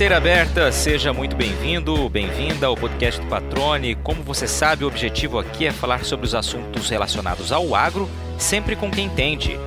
Porteira aberta, seja muito bem-vindo, bem-vinda ao podcast do Patrone. Como você sabe, o objetivo aqui é falar sobre os assuntos relacionados ao agro, sempre com quem entende.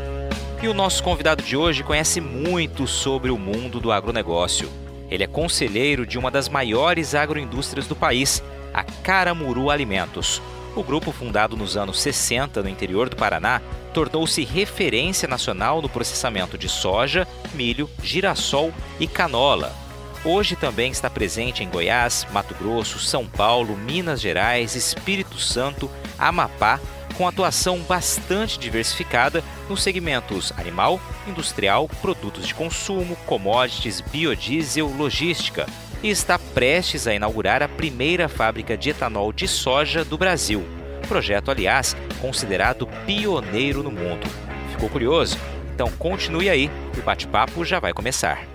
E o nosso convidado de hoje conhece muito sobre o mundo do agronegócio. Ele é conselheiro de uma das maiores agroindústrias do país, a Caramuru Alimentos. O grupo, fundado nos anos 60 no interior do Paraná, tornou-se referência nacional no processamento de soja, milho, girassol e canola. Hoje também está presente em Goiás, Mato Grosso, São Paulo, Minas Gerais, Espírito Santo, Amapá, com atuação bastante diversificada nos segmentos animal, industrial, produtos de consumo, commodities, biodiesel, logística, e está prestes a inaugurar a primeira fábrica de etanol de soja do Brasil. Projeto, aliás, considerado pioneiro no mundo. Ficou curioso? Então continue aí, o bate-papo já vai começar.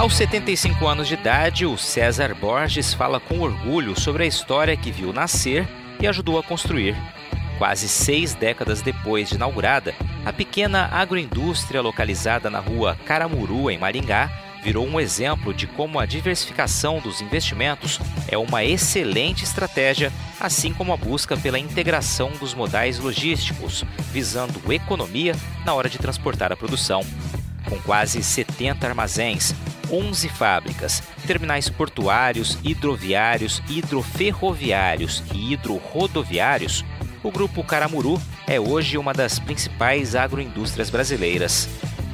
Aos 75 anos de idade, o César Borges fala com orgulho sobre a história que viu nascer e ajudou a construir. Quase seis décadas depois de inaugurada, a pequena agroindústria localizada na rua Caramuru, em Maringá, virou um exemplo de como a diversificação dos investimentos é uma excelente estratégia, assim como a busca pela integração dos modais logísticos, visando economia na hora de transportar a produção. Com quase 70 armazéns, 11 fábricas, terminais portuários, hidroviários, hidroferroviários e hidrorodoviários, o Grupo Caramuru é hoje uma das principais agroindústrias brasileiras.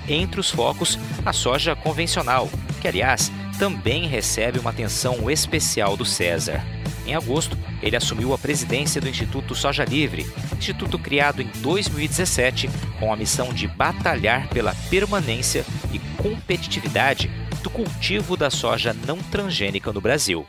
Entre os focos, a soja convencional, que aliás também recebe uma atenção especial do César. Em agosto, ele assumiu a presidência do Instituto Soja Livre, instituto criado em 2017 com a missão de batalhar pela permanência e competitividade do cultivo da soja não transgênica no Brasil.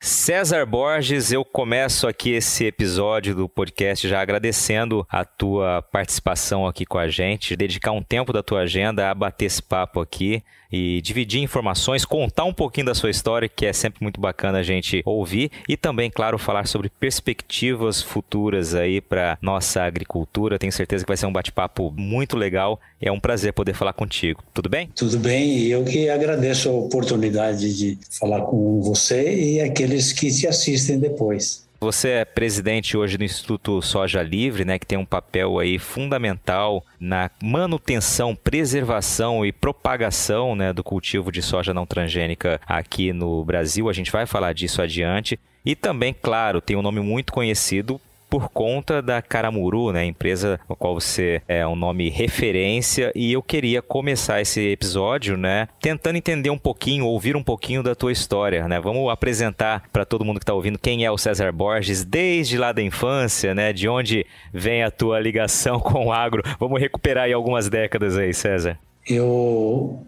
César Borges, eu começo aqui esse episódio do podcast já agradecendo a tua participação aqui com a gente, dedicar um tempo da tua agenda a bater esse papo aqui e dividir informações, contar um pouquinho da sua história, que é sempre muito bacana a gente ouvir, e também, claro, falar sobre perspectivas futuras aí para nossa agricultura. Tenho certeza que vai ser um bate-papo muito legal. É um prazer poder falar contigo. Tudo bem? Tudo bem, e eu que agradeço a oportunidade de falar com você e aqueles que te assistem depois. Você é presidente hoje do Instituto Soja Livre, né, que tem um papel aí fundamental na manutenção, preservação e propagação né, do cultivo de soja não transgênica aqui no Brasil. A gente vai falar disso adiante. E também, claro, tem um nome muito conhecido por conta da Caramuru, né, empresa no qual você é um nome referência, e eu queria começar esse episódio, né, tentando entender um pouquinho, ouvir um pouquinho da tua história, né? Vamos apresentar para todo mundo que está ouvindo quem é o César Borges desde lá da infância, né? De onde vem a tua ligação com o agro? Vamos recuperar aí algumas décadas aí, César. Eu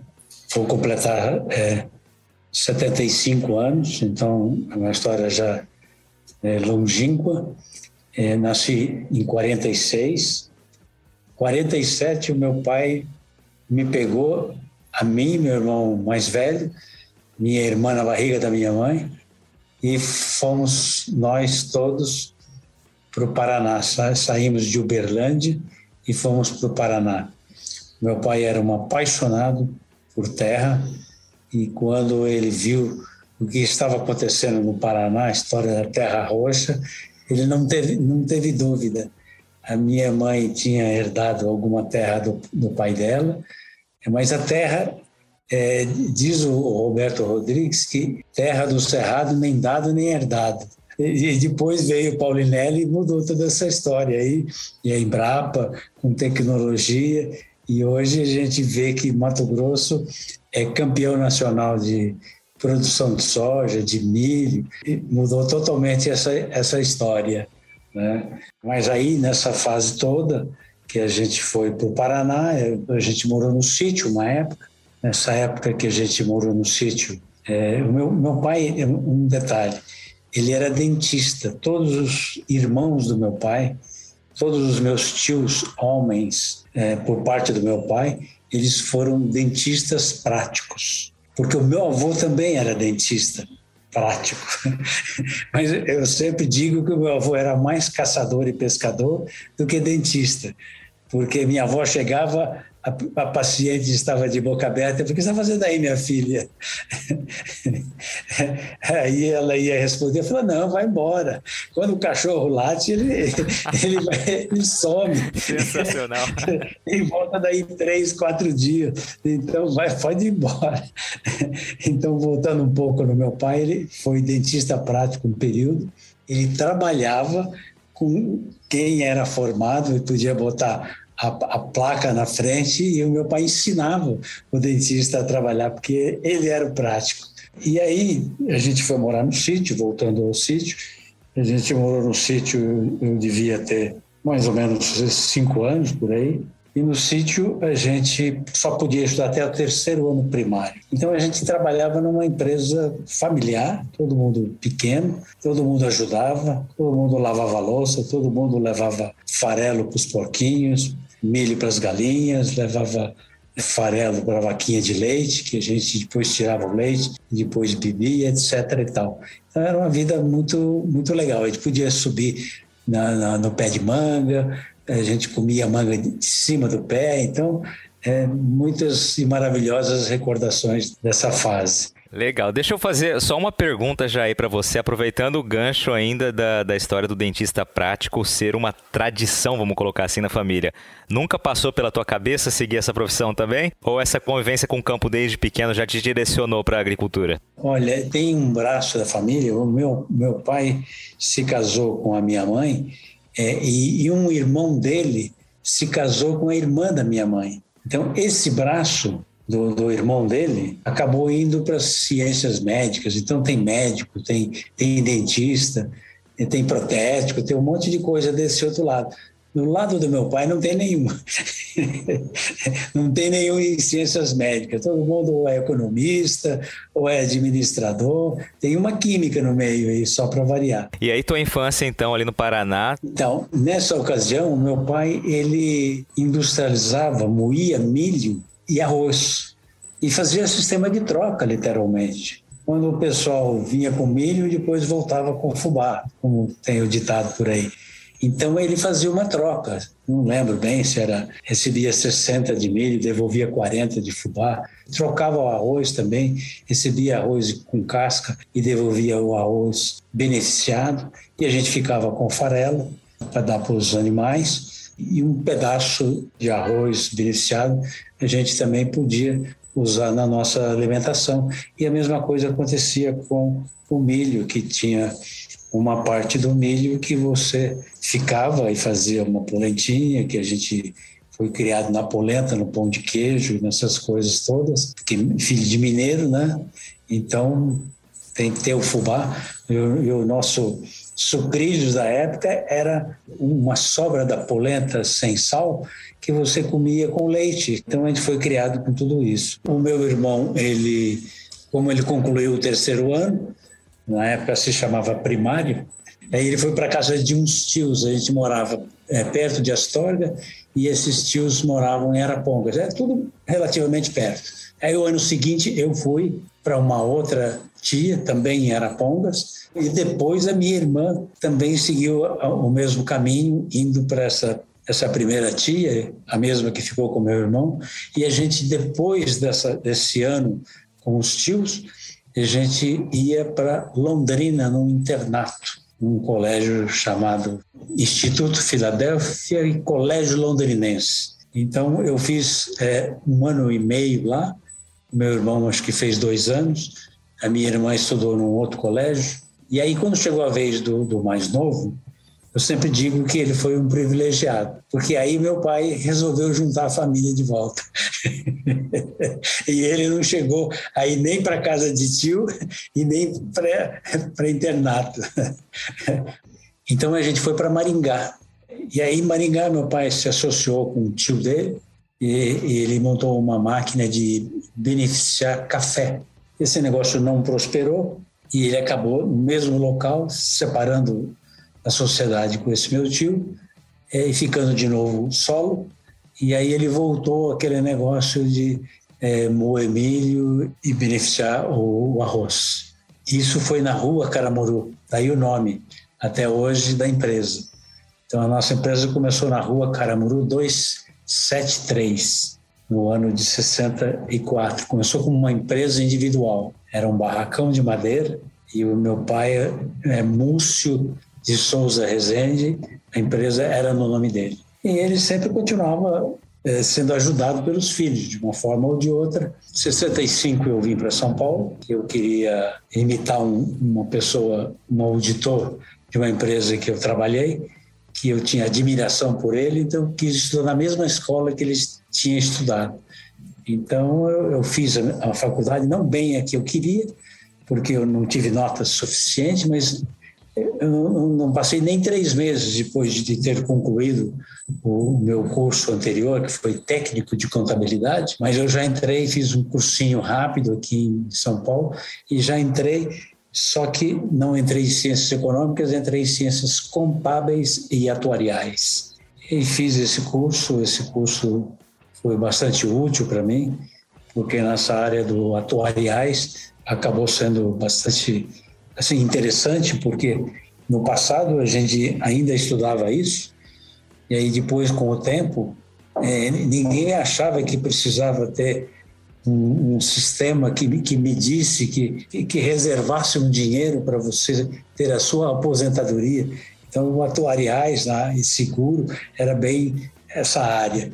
vou completar é, 75 anos, então é uma história já é, longínqua. É, nasci em 46. 47, o meu pai me pegou, a mim, meu irmão mais velho, minha irmã na barriga da minha mãe, e fomos nós todos para o Paraná. Saímos de Uberlândia e fomos para o Paraná. Meu pai era um apaixonado por terra e quando ele viu o que estava acontecendo no Paraná, a história da Terra Roxa, ele não teve, não teve dúvida. A minha mãe tinha herdado alguma terra do, do pai dela, mas a terra, é, diz o Roberto Rodrigues, que terra do Cerrado nem dado nem herdado. E depois veio o Paulinelli e mudou toda essa história aí, e a Embrapa, com tecnologia, e hoje a gente vê que Mato Grosso é campeão nacional de, produção de soja, de milho, mudou totalmente essa, essa história. Né? Mas aí, nessa fase toda, que a gente foi para o Paraná, a gente morou no sítio uma época, nessa época que a gente morou no sítio, é, o meu, meu pai, um detalhe, ele era dentista, todos os irmãos do meu pai, todos os meus tios homens, é, por parte do meu pai, eles foram dentistas práticos porque o meu avô também era dentista prático. Mas eu sempre digo que o meu avô era mais caçador e pescador do que dentista. porque minha avó chegava, a, a, paciente estava de boca aberta, porque está fazendo aí, minha filha? aí ela ia responder, falou, não, vai embora. Quando o cachorro late, ele, ele, vai, ele some. Sensacional. e volta daí três, quatro dias. Então, vai, pode ir embora. então, voltando um pouco no meu pai, ele foi dentista prático um período, ele trabalhava com quem era formado e podia botar a, a, placa na frente e o meu pai ensinava o dentista a trabalhar, porque ele era o prático. E aí a gente foi morar no sítio, voltando ao sítio. A gente morou no sítio, eu devia ter mais ou menos cinco anos por aí. E no sítio a gente só podia estudar até o terceiro ano primário. Então a gente trabalhava numa empresa familiar, todo mundo pequeno, todo mundo ajudava, todo mundo lavava louça, todo mundo levava farelo para os porquinhos, milho para as galinhas, levava farelo para a vaquinha de leite, que a gente depois tirava o leite, depois bebia, etc. e tal. Então era uma vida muito, muito legal. A gente podia subir na, na, no pé de manga, a gente comia manga de cima do pé, então é, muitas e maravilhosas recordações dessa fase. Legal. Deixa eu fazer só uma pergunta já aí para você, aproveitando o gancho ainda da, da história do dentista prático ser uma tradição, vamos colocar assim, na família. Nunca passou pela tua cabeça seguir essa profissão também? Ou essa convivência com o campo desde pequeno já te direcionou para a agricultura? Olha, tem um braço da família. O meu, meu pai se casou com a minha mãe é, e, e um irmão dele se casou com a irmã da minha mãe. Então, esse braço do, do irmão dele, acabou indo para as ciências médicas. Então tem médico, tem, tem dentista, tem protético, tem um monte de coisa desse outro lado. Do lado do meu pai não tem nenhum. não tem nenhum em ciências médicas. Todo mundo ou é economista ou é administrador. Tem uma química no meio aí, só para variar. E aí tua infância, então, ali no Paraná? Então, nessa ocasião, meu pai, ele industrializava, moía milho e arroz. E fazia sistema de troca, literalmente. Quando o pessoal vinha com milho, depois voltava com fubá, como tem o ditado por aí. Então ele fazia uma troca. Não lembro bem se era recebia 60 de milho, devolvia 40 de fubá. Trocava o arroz também, recebia arroz com casca e devolvia o arroz beneficiado. E a gente ficava com farelo para dar para os animais e um pedaço de arroz beneficiado a gente também podia usar na nossa alimentação. E a mesma coisa acontecia com o milho, que tinha uma parte do milho que você ficava e fazia uma polentinha, que a gente foi criado na polenta, no pão de queijo, nessas coisas todas, que filho de mineiro, né? Então tem que ter o fubá. E o, nosso sucrilhos da época era uma sobra da polenta sem sal que você comia com leite. Então a gente foi criado com tudo isso. O meu irmão, ele, como ele concluiu o terceiro ano, na época se chamava primário, aí ele foi para casa de uns tios. A gente morava é, perto de Astorga e esses tios moravam em Arapongas. É tudo relativamente perto. Aí o ano seguinte eu fui para uma outra tia, também em Arapongas, e depois a minha irmã também seguiu o mesmo caminho, indo para essa essa primeira tia, a mesma que ficou com meu irmão, e a gente depois dessa desse ano com os tios, a gente ia para Londrina num internato, num colégio chamado Instituto Filadélfia e Colégio Londrinense. Então eu fiz é, um ano e meio lá, meu irmão acho que fez dois anos, a minha irmã estudou num outro colégio. E aí, quando chegou a vez do, do mais novo, eu sempre digo que ele foi um privilegiado, porque aí meu pai resolveu juntar a família de volta. e ele não chegou aí nem para casa de tio e nem para internato. então a gente foi para Maringá. E aí, em Maringá, meu pai se associou com o tio dele e, ele montou uma máquina de beneficiar café. Esse negócio não prosperou e ele acabou no mesmo local, separando a sociedade com esse meu tio é, e ficando de novo solo. E aí ele voltou aquele negócio de é, moer milho e beneficiar o, o arroz. Isso foi na rua Caramuru, daí o nome, até hoje, da empresa. Então a nossa empresa começou na rua Caramuru 273, no ano de 64. Começou como uma empresa individual. Era um barracão de madeira e o meu pai é Múcio de Souza Rezende, a empresa era no nome dele. E ele sempre continuava é, sendo ajudado pelos filhos, de uma forma ou de outra. Em 65 eu vim para São Paulo, eu queria imitar um, uma pessoa, um auditor de uma empresa que eu trabalhei, que eu tinha admiração por ele, então quis estudar na mesma escola que ele tinha estudado. Então eu, eu fiz a, a faculdade não bem a que eu queria, porque eu não tive notas suficientes, mas eu não passei nem três meses depois de ter concluído o meu curso anterior, que foi técnico de contabilidade, mas eu já entrei, fiz um cursinho rápido aqui em São Paulo e já entrei, só que não entrei em ciências econômicas, entrei em ciências contábeis e atuariais. E fiz esse curso, esse curso foi bastante útil para mim, porque nessa área do atuariais acabou sendo bastante assim interessante porque no passado a gente ainda estudava isso e aí depois com o tempo é, ninguém achava que precisava ter um, um, sistema que, que medisse, que, que reservasse um dinheiro para você ter a sua aposentadoria. Então, o atuariais né, e seguro era bem essa área.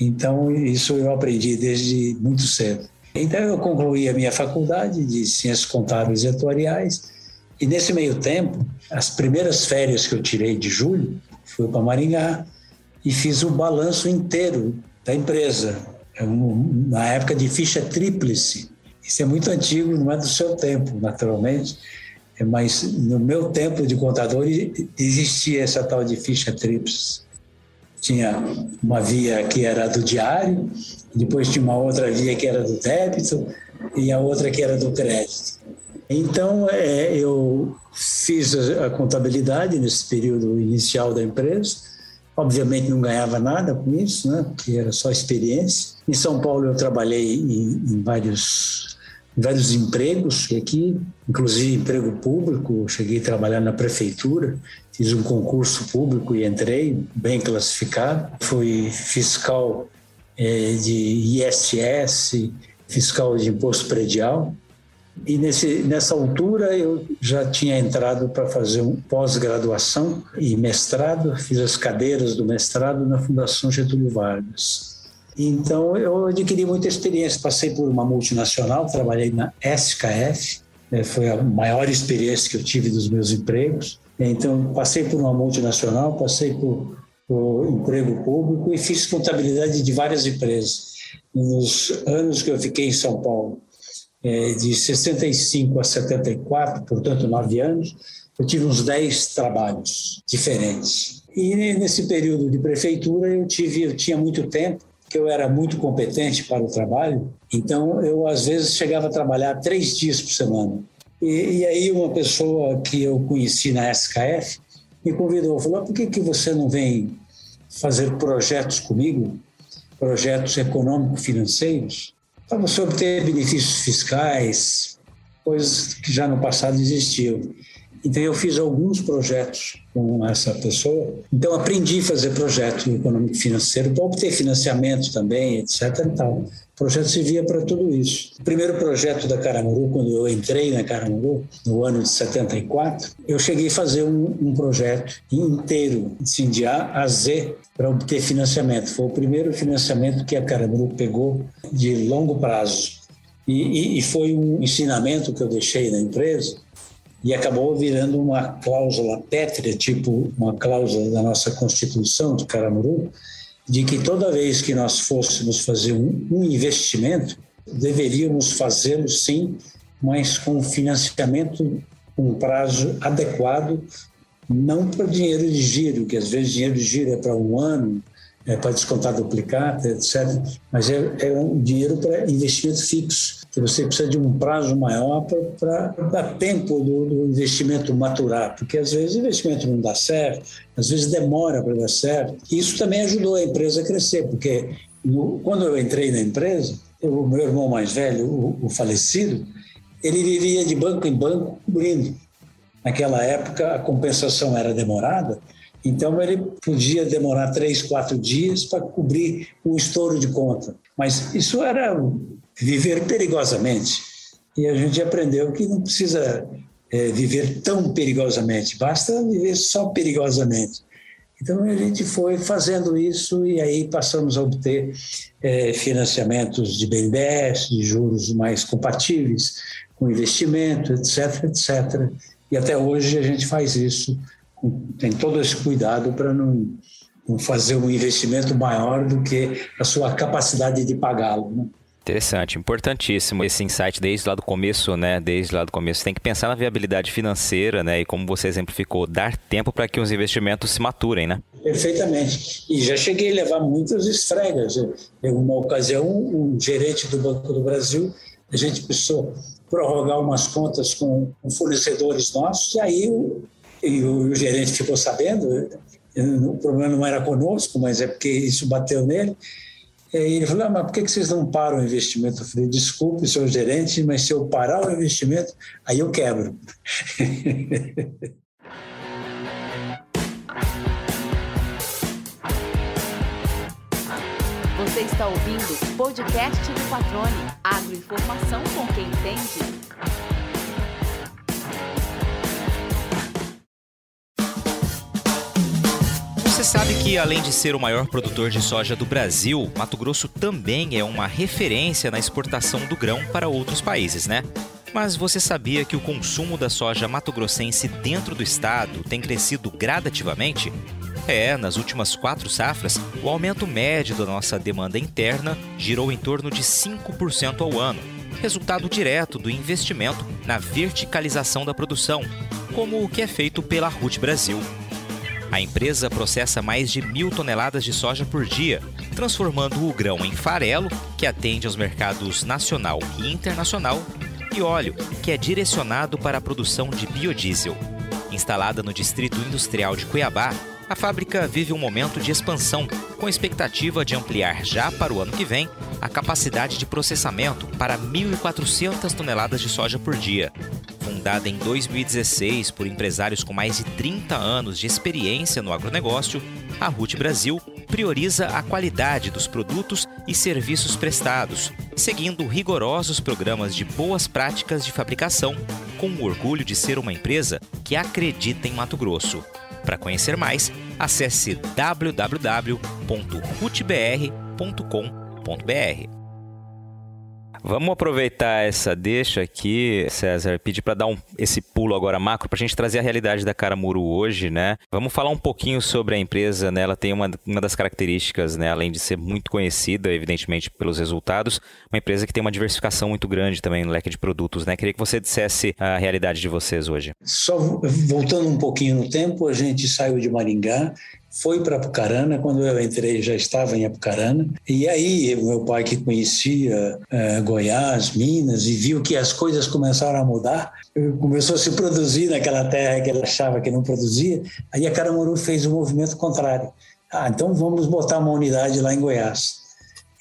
Então, isso eu aprendi desde muito cedo. Então, eu concluí a minha faculdade de Ciências Contábeis e Atuariais e nesse meio tempo, as primeiras férias que eu tirei de julho, fui para Maringá e fiz o balanço inteiro da empresa, é na época de ficha tríplice. Isso é muito antigo, não é do seu tempo, naturalmente, é, mas no meu tempo de contador existia essa tal de ficha tríplice. Tinha uma via que era do diário, depois tinha uma outra via que era do débito e a outra que era do crédito. Então, é, eu fiz a contabilidade nesse período inicial da empresa. Obviamente não ganhava nada com isso, né? porque era só experiência. Em São Paulo eu trabalhei em, em vários, vários empregos aqui, inclusive emprego público. cheguei a trabalhar na prefeitura, fiz um concurso público e entrei, bem classificado. Fui fiscal é, de ISS, fiscal de imposto predial. E nesse, nessa altura eu já tinha entrado para fazer um pós-graduação e mestrado, fiz as cadeiras do mestrado na Fundação Getúlio Vargas. Então eu adquiri muita experiência, passei por uma multinacional, trabalhei na SKF, né, foi a maior experiência que eu tive dos meus empregos. Então passei por uma multinacional, passei por, por emprego público e fiz contabilidade de várias empresas. Nos anos que eu fiquei em São Paulo, de 65 a 74, portanto, nove anos, eu tive uns dez trabalhos diferentes. E nesse período de prefeitura eu tive, eu tinha muito tempo, que eu era muito competente para o trabalho, então eu às vezes chegava a trabalhar três dias por semana. E, e aí uma pessoa que eu conheci na SKF me convidou, falou: por que que você não vem fazer projetos comigo, projetos econômico-financeiros? Para você obter benefícios fiscais, coisas que já no passado existiam. Então eu fiz alguns projetos com essa pessoa. Então aprendi a fazer projeto econômico financeiro para obter financiamento também, etc. E. O projeto servia para tudo isso. O primeiro projeto da Caramuru, quando eu entrei na Caramuru, no ano de 74, eu cheguei a fazer um, um projeto inteiro, assim, de A a Z, para obter financiamento. Foi o primeiro financiamento que a Caramuru pegou de longo prazo. E, e, e foi um ensinamento que eu deixei na empresa, e acabou virando uma cláusula pétrea, tipo uma cláusula da nossa Constituição de Caramuru, de que toda vez que nós fôssemos fazer um, um investimento, deveríamos fazê-lo sim, mas com financiamento um prazo adequado, não para dinheiro de giro, que às vezes dinheiro de giro é para um ano, é para descontar duplicata, etc. Mas é, é um dinheiro para investimento fixo que você precisa de um prazo maior para dar tempo do, do, investimento maturar, porque às vezes o investimento não dá certo, às vezes demora para dar certo. Isso também ajudou a empresa a crescer, porque no, quando eu entrei na empresa, o meu irmão mais velho, o, o falecido, ele vivia de banco em banco cobrindo. Naquela época, a compensação era demorada, Então ele podia demorar três, quatro dias para cobrir um estouro de conta. Mas isso era viver perigosamente. E a gente aprendeu que não precisa é, viver tão perigosamente, basta viver só perigosamente. Então a gente foi fazendo isso e aí passamos a obter é, financiamentos de BNDES, de juros mais compatíveis com investimento, etc, etc. E até hoje a gente faz isso, tem todo esse cuidado para não, não, fazer um investimento maior do que a sua capacidade de pagá-lo. Né? Interessante, importantíssimo esse insight desde lá do começo, né? Desde lá do começo. Tem que pensar na viabilidade financeira, né? E como você exemplificou, dar tempo para que os investimentos se maturem, né? Perfeitamente. E já cheguei a levar muitas estregas. Em uma ocasião, um gerente do Banco do Brasil, a gente precisou prorrogar umas contas com, fornecedores nossos, e aí o, e o, o gerente ficou sabendo. O problema não era conosco, mas é porque isso bateu nele. Ele falou, ah, mas por que vocês não param o investimento? Eu falei, desculpe, senhor gerente, mas se eu parar o investimento, aí eu quebro. Você está ouvindo o podcast do Patrone. Agroinformação com quem entende. Você sabe que, além de ser o maior produtor de soja do Brasil, Mato Grosso também é uma referência na exportação do grão para outros países, né? Mas você sabia que o consumo da soja mato-grossense dentro do estado tem crescido gradativamente? É, nas últimas quatro safras, o aumento médio da nossa demanda interna girou em torno de 5% ao ano, resultado direto do investimento na verticalização da produção, como o que é feito pela RUT Brasil. A empresa processa mais de mil toneladas de soja por dia, transformando o grão em farelo, que atende aos mercados nacional e internacional, e óleo, que é direcionado para a produção de biodiesel. Instalada no Distrito Industrial de Cuiabá, a fábrica vive um momento de expansão, com expectativa de ampliar já para o ano que vem a capacidade de processamento para 1.400 toneladas de soja por dia. Fundada em 2016 por empresários com mais de 30 anos de experiência no agronegócio, a RUT Brasil prioriza a qualidade dos produtos e serviços prestados, seguindo rigorosos programas de boas práticas de fabricação, com o orgulho de ser uma empresa que acredita em Mato Grosso. Para conhecer mais, acesse www.rutbr.com.br. Vamos aproveitar essa deixa aqui, César, pedir para dar um, esse pulo agora macro para a gente trazer a realidade da Caramuru hoje, né? Vamos falar um pouquinho sobre a empresa, né? Ela tem uma, uma das características, né? Além de ser muito conhecida, evidentemente, pelos resultados, uma empresa que tem uma diversificação muito grande também no leque de produtos, né? Queria que você dissesse a realidade de vocês hoje. Só voltando um pouquinho no tempo, a gente saiu de Maringá foi para Apucarana, quando eu entrei já estava em Apucarana, e aí meu pai que conhecia é, Goiás, Minas, e viu que as coisas começaram a mudar, começou a se produzir naquela terra que ele achava que não produzia, aí a Caramuru fez o um movimento contrário. Ah, então vamos botar uma unidade lá em Goiás.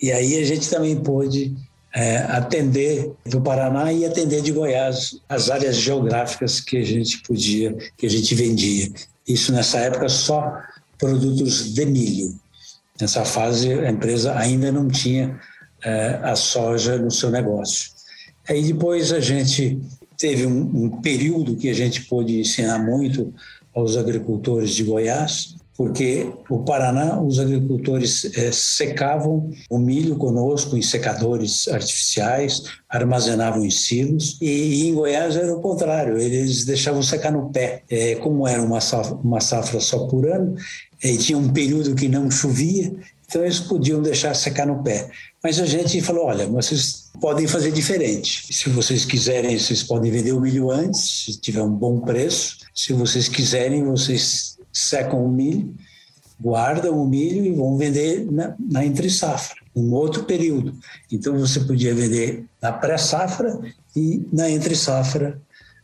E aí a gente também pôde é, atender do Paraná e atender de Goiás as áreas geográficas que a gente podia, que a gente vendia. Isso nessa época só produtos de milho. Nessa fase, a empresa ainda não tinha é, a soja no seu negócio. Aí depois a gente teve um, um período que a gente pôde ensinar muito aos agricultores de Goiás, porque o Paraná, os agricultores é, secavam o milho conosco em secadores artificiais, armazenavam em silos, e, em Goiás era o contrário, eles deixavam secar no pé. É, como era uma safra, uma safra só por ano, e tinha um período que não chovia, então eles podiam deixar secar no pé. Mas a gente falou: olha, vocês podem fazer diferente. Se vocês quiserem, vocês podem vender o milho antes, se tiver um bom preço. Se vocês quiserem, vocês secam o milho, guardam o milho e vão vender na, na entre-safra, um outro período. Então você podia vender na pré-safra e na entre-safra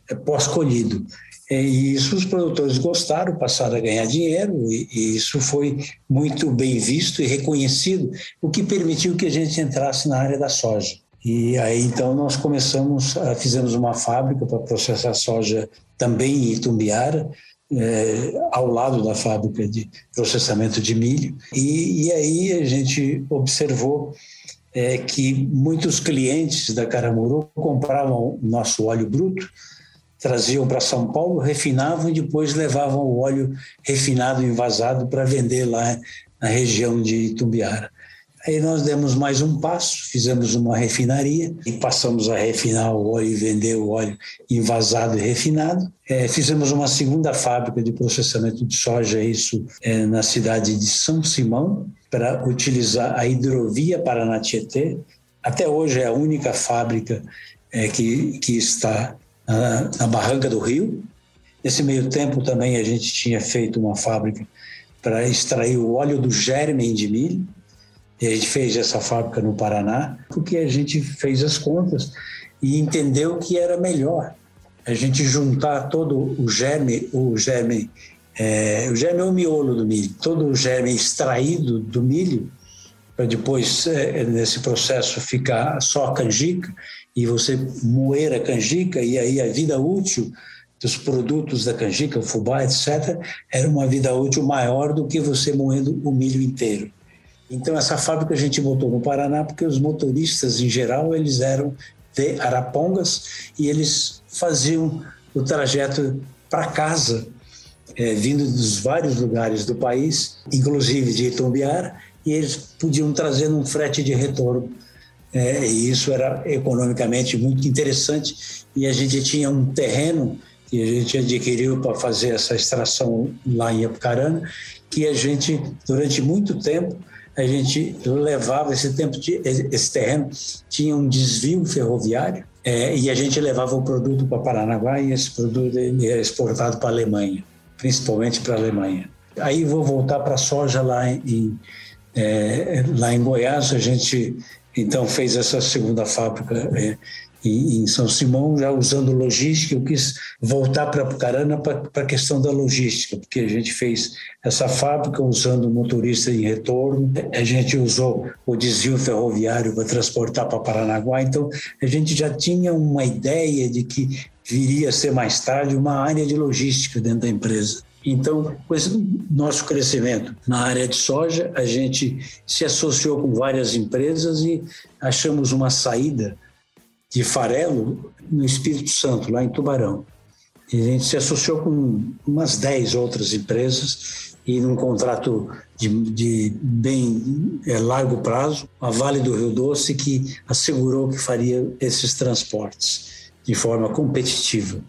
é, pós-colhido. É, e isso os produtores gostaram, passaram a ganhar dinheiro, e, e, isso foi muito bem visto e reconhecido, o que permitiu que a gente entrasse na área da soja. E aí então nós começamos, fizemos uma fábrica para processar soja também em Itumbiara, é, ao lado da fábrica de processamento de milho. E, e aí a gente observou é, que muitos clientes da Caramuru compravam nosso óleo bruto, traziam para São Paulo, refinavam e depois levavam o óleo refinado envasado para vender lá na região de Itumbiara. Aí nós demos mais um passo, fizemos uma refinaria e passamos a refinar o óleo e vender o óleo envasado e refinado. É, fizemos uma segunda fábrica de processamento de soja, isso é, na cidade de São Simão, para utilizar a hidrovia Paraná-Tietê. Até hoje é a única fábrica é, que, que está na, na Barranca do Rio. Nesse meio tempo também a gente tinha feito uma fábrica para extrair o óleo do germen de milho e a gente fez essa fábrica no Paraná porque a gente fez as contas e entendeu que era melhor a gente juntar todo o germe, o germe, é, o germe é o miolo do milho, todo o germe extraído do milho para depois é, nesse processo ficar só canjica e você moer a canjica e aí a vida útil dos produtos da canjica, o fubá, etc., era uma vida útil maior do que você moendo o milho inteiro. Então essa fábrica a gente botou no Paraná porque os motoristas em geral eles eram de Arapongas e eles faziam o trajeto para casa, é, vindo dos vários lugares do país, inclusive de Itumbiara, e eles podiam trazer um frete de retorno. É, e isso era economicamente muito interessante. E a gente tinha um terreno que a gente adquiriu para fazer essa extração lá em Apucarana, que a gente, durante muito tempo, a gente levava esse tempo de, esse terreno tinha um desvio ferroviário é, e a gente levava o produto para Paranaguá e esse produto era exportado para a Alemanha, principalmente para a Alemanha. Aí vou voltar para a soja lá em, é, lá em Goiás, a gente então fez essa segunda fábrica é, em São Simão, já usando logística. Eu quis voltar para Apucarana para a questão da logística, porque a gente fez essa fábrica usando motorista em retorno, a gente usou o desvio ferroviário para transportar para Paranaguá, então a gente já tinha uma ideia de que viria a ser mais tarde uma área de logística dentro da empresa. Então, com esse nosso crescimento na área de soja, a gente se associou com várias empresas e achamos uma saída de farelo no Espírito Santo, lá em Tubarão. E a gente se associou com umas 10 outras empresas e num contrato de, de bem é, largo prazo, a Vale do Rio Doce, que assegurou que faria esses transportes de forma competitiva.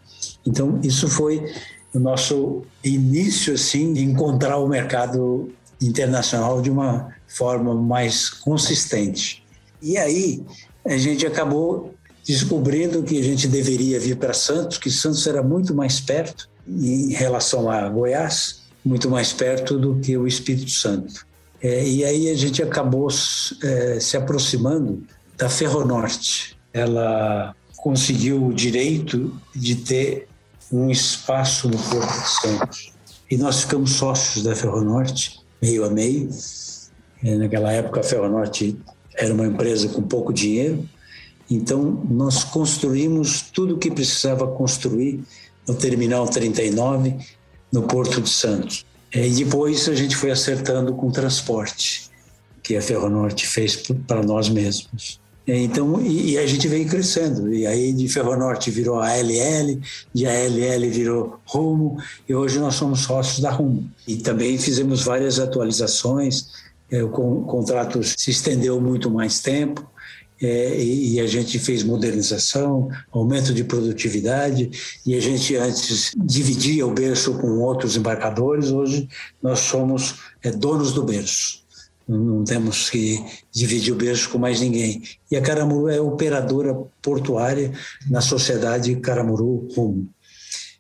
Então, isso foi o nosso início assim de encontrar o mercado internacional de uma forma mais consistente. E aí a gente acabou descobrindo que a gente deveria vir para Santos, que Santos era muito mais perto em relação a Goiás, muito mais perto do que o Espírito Santo. É, e aí a gente acabou é, se aproximando da Ferronorte. Ela conseguiu o direito de ter um espaço no Porto de Santos. E nós ficamos sócios da Ferronorte, meio a meio. É, naquela época a Ferronorte era uma empresa com pouco dinheiro, então, nós construímos tudo o que precisava construir no Terminal 39, no Porto de Santos. E depois a gente foi acertando com o transporte, que a Ferronorte fez para nós mesmos. Então, e, e, a gente veio crescendo. E aí de Ferronorte virou a ALL, de ALL virou Rumo, e hoje nós somos sócios da Rumo. E também fizemos várias atualizações, é, o contrato se estendeu muito mais tempo, é, e, a gente fez modernização, aumento de produtividade, e a gente antes dividia o berço com outros embarcadores, hoje nós somos é, donos do berço. Não temos que dividir o berço com mais ninguém. E a Caramuru é operadora portuária na sociedade Caramuru Rumo.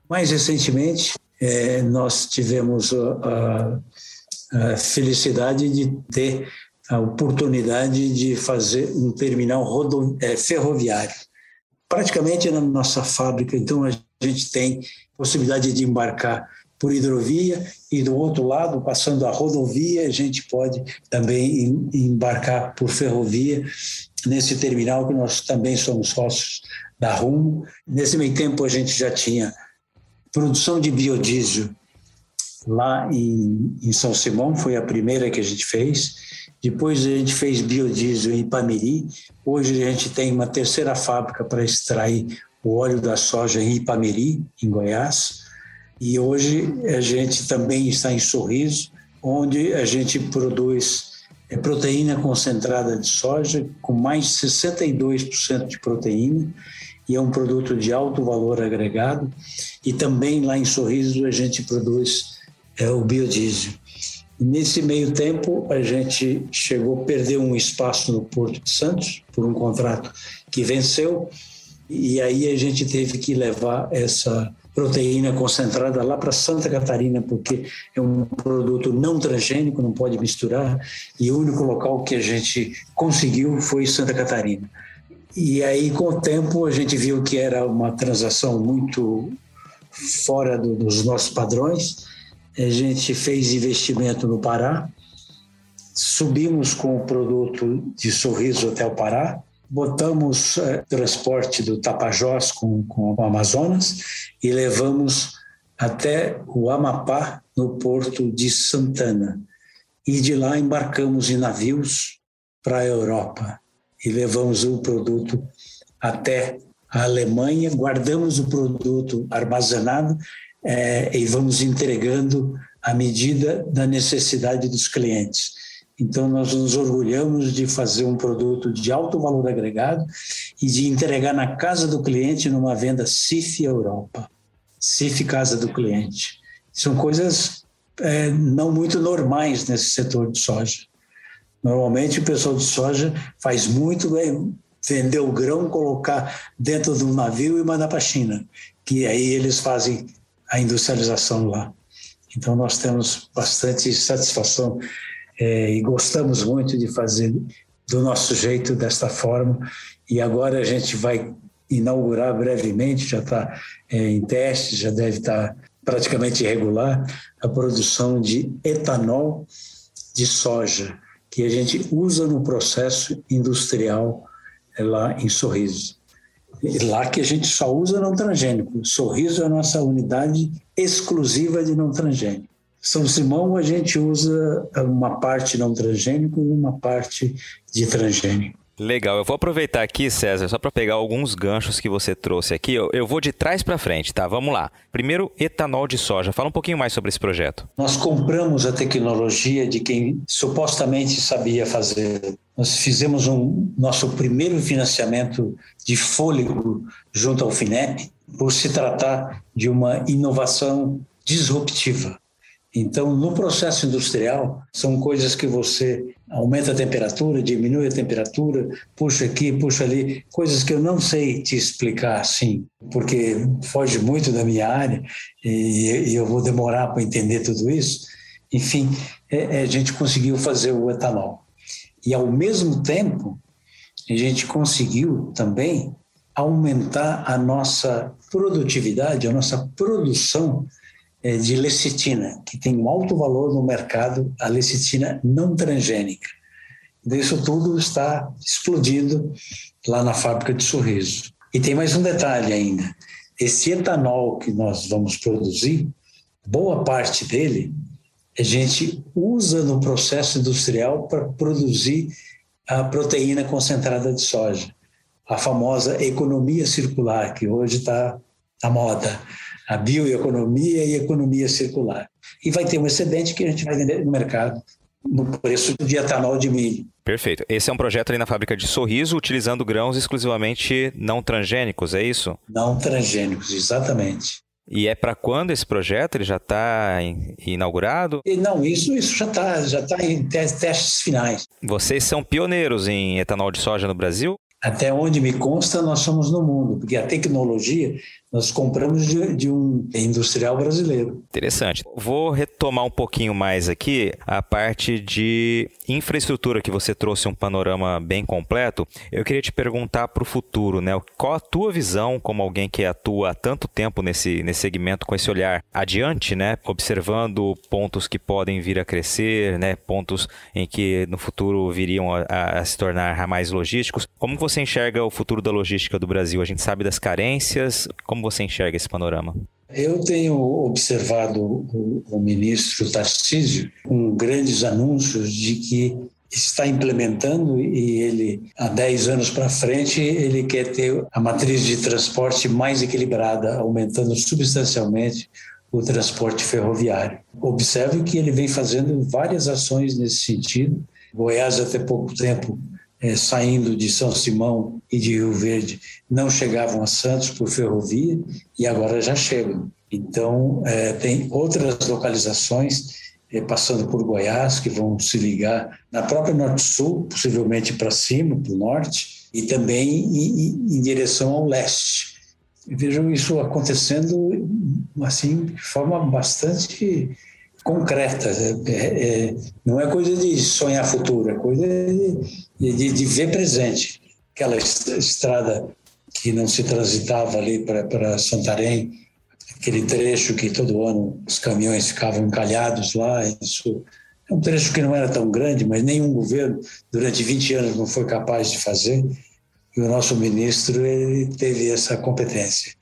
Mais recentemente, é, nós tivemos a, a, a felicidade de ter a oportunidade de fazer um terminal rodo, é, ferroviário. Praticamente na nossa fábrica, então, a gente tem possibilidade de embarcar por hidrovia e do outro lado, passando a rodovia, a gente pode também embarcar por ferrovia nesse terminal que nós também somos sócios da Rumo. Nesse meio tempo a gente já tinha produção de biodiesel lá em, em São Simão, foi a primeira que a gente fez. Depois a gente fez biodiesel em Ipameri. Hoje a gente tem uma terceira fábrica para extrair o óleo da soja em Ipameri, em Goiás. E hoje a gente também está em Sorriso, onde a gente produz é, proteína concentrada de soja com mais de 62% de proteína e é um produto de alto valor agregado. E também lá em Sorriso a gente produz é, o biodiesel. Nesse meio tempo a gente chegou a perder um espaço no Porto de Santos por um contrato que venceu e aí a gente teve que levar essa proteína concentrada lá para Santa Catarina, porque é um produto não transgênico, não pode misturar, e o único local que a gente conseguiu foi Santa Catarina. E aí, com o tempo, a gente viu que era uma transação muito fora do, dos nossos padrões. A gente fez investimento no Pará, subimos com o produto de Sorriso até o Pará, botamos é, transporte do Tapajós com, com o Amazonas e levamos até o Amapá, no porto de Santana. E de lá embarcamos em navios para a Europa e levamos o produto até a Alemanha, guardamos o produto armazenado é, e vamos entregando à medida da necessidade dos clientes. Então, nós nos orgulhamos de fazer um produto de alto valor agregado e de entregar na casa do cliente numa venda CIF Europa, CIF Casa do Cliente. São coisas é, não muito normais nesse setor de soja. Normalmente, o pessoal de soja faz muito bem vender o grão, colocar dentro de um navio e mandar para a China, que aí eles fazem a industrialização lá. Então, nós temos bastante satisfação é, e gostamos muito de fazer do nosso jeito, desta forma. E agora a gente vai inaugurar brevemente, já está é, em teste, já deve estar tá praticamente regular, a produção de etanol de soja, que a gente usa no processo industrial é, lá em Sorriso. E lá que a gente só usa não transgênico. Sorriso é a nossa unidade exclusiva de não transgênico. São Simão a gente usa uma parte não transgênico e uma parte de transgênico. Legal, eu vou aproveitar aqui, César, só para pegar alguns ganchos que você trouxe aqui. Eu, eu vou de trás para frente, tá? Vamos lá. Primeiro, etanol de soja. Fala um pouquinho mais sobre esse projeto. Nós compramos a tecnologia de quem supostamente sabia fazer. Nós fizemos um nosso primeiro financiamento de fôlego junto ao FINEP, por se tratar de uma inovação disruptiva. Então, no processo industrial, são coisas que você aumenta a temperatura, diminui a temperatura, puxa aqui, puxa ali, coisas que eu não sei te explicar assim, porque foge muito da minha área e, eu vou demorar para entender tudo isso. Enfim, é, é, a gente conseguiu fazer o etanol. E, ao mesmo tempo, a gente conseguiu também aumentar a nossa produtividade, a nossa produção é, de lecitina, que tem um alto valor no mercado, a lecitina não transgênica. Isso tudo está explodindo lá na fábrica de Sorriso. E tem mais um detalhe ainda: esse etanol que nós vamos produzir, boa parte dele a gente usa no processo industrial para produzir a proteína concentrada de soja, a famosa economia circular, que hoje está na moda a bioeconomia e a economia circular. E vai ter um excedente que a gente vai vender no mercado no preço de etanol de milho. Perfeito. Esse é um projeto ali na fábrica de Sorriso, utilizando grãos exclusivamente não transgênicos, é isso? Não transgênicos, exatamente. E é para quando esse projeto? Ele já está inaugurado? E não, isso, isso já está já tá em testes finais. Vocês são pioneiros em etanol de soja no Brasil? Até onde me consta, nós somos no mundo, porque a tecnologia nós compramos de, de, um industrial brasileiro. Interessante. Vou retomar um pouquinho mais aqui a parte de infraestrutura que você trouxe um panorama bem completo. Eu queria te perguntar para o futuro, né? Qual a tua visão como alguém que atua há tanto tempo nesse, nesse segmento com esse olhar adiante, né? Observando pontos que podem vir a crescer, né? Pontos em que no futuro viriam a, a se tornar mais logísticos. Como você enxerga o futuro da logística do Brasil? A gente sabe das carências. Como você enxerga esse panorama? Eu tenho observado o, o ministro Tarcísio com grandes anúncios de que está implementando e ele, há 10 anos para frente, ele quer ter a matriz de transporte mais equilibrada, aumentando substancialmente o transporte ferroviário. Observe que ele vem fazendo várias ações nesse sentido. Goiás, até pouco tempo, é, saindo de São Simão e de Rio Verde, não chegavam a Santos por ferrovia e agora já chegam. Então, é, tem outras localizações é, passando por Goiás, que vão se ligar na própria Norte-Sul, possivelmente para cima, para o norte, e também em, em direção ao leste. Vejo isso acontecendo assim de forma bastante concreta. É, é, é não é coisa de sonhar futuro, é coisa de, de, de ver presente. Aquela estrada que não se transitava ali para Santarém, aquele trecho que todo ano os caminhões ficavam encalhados lá. Isso é um trecho que não era tão grande, mas nenhum governo durante 20 anos não foi capaz de fazer. E o nosso ministro ele teve essa competência.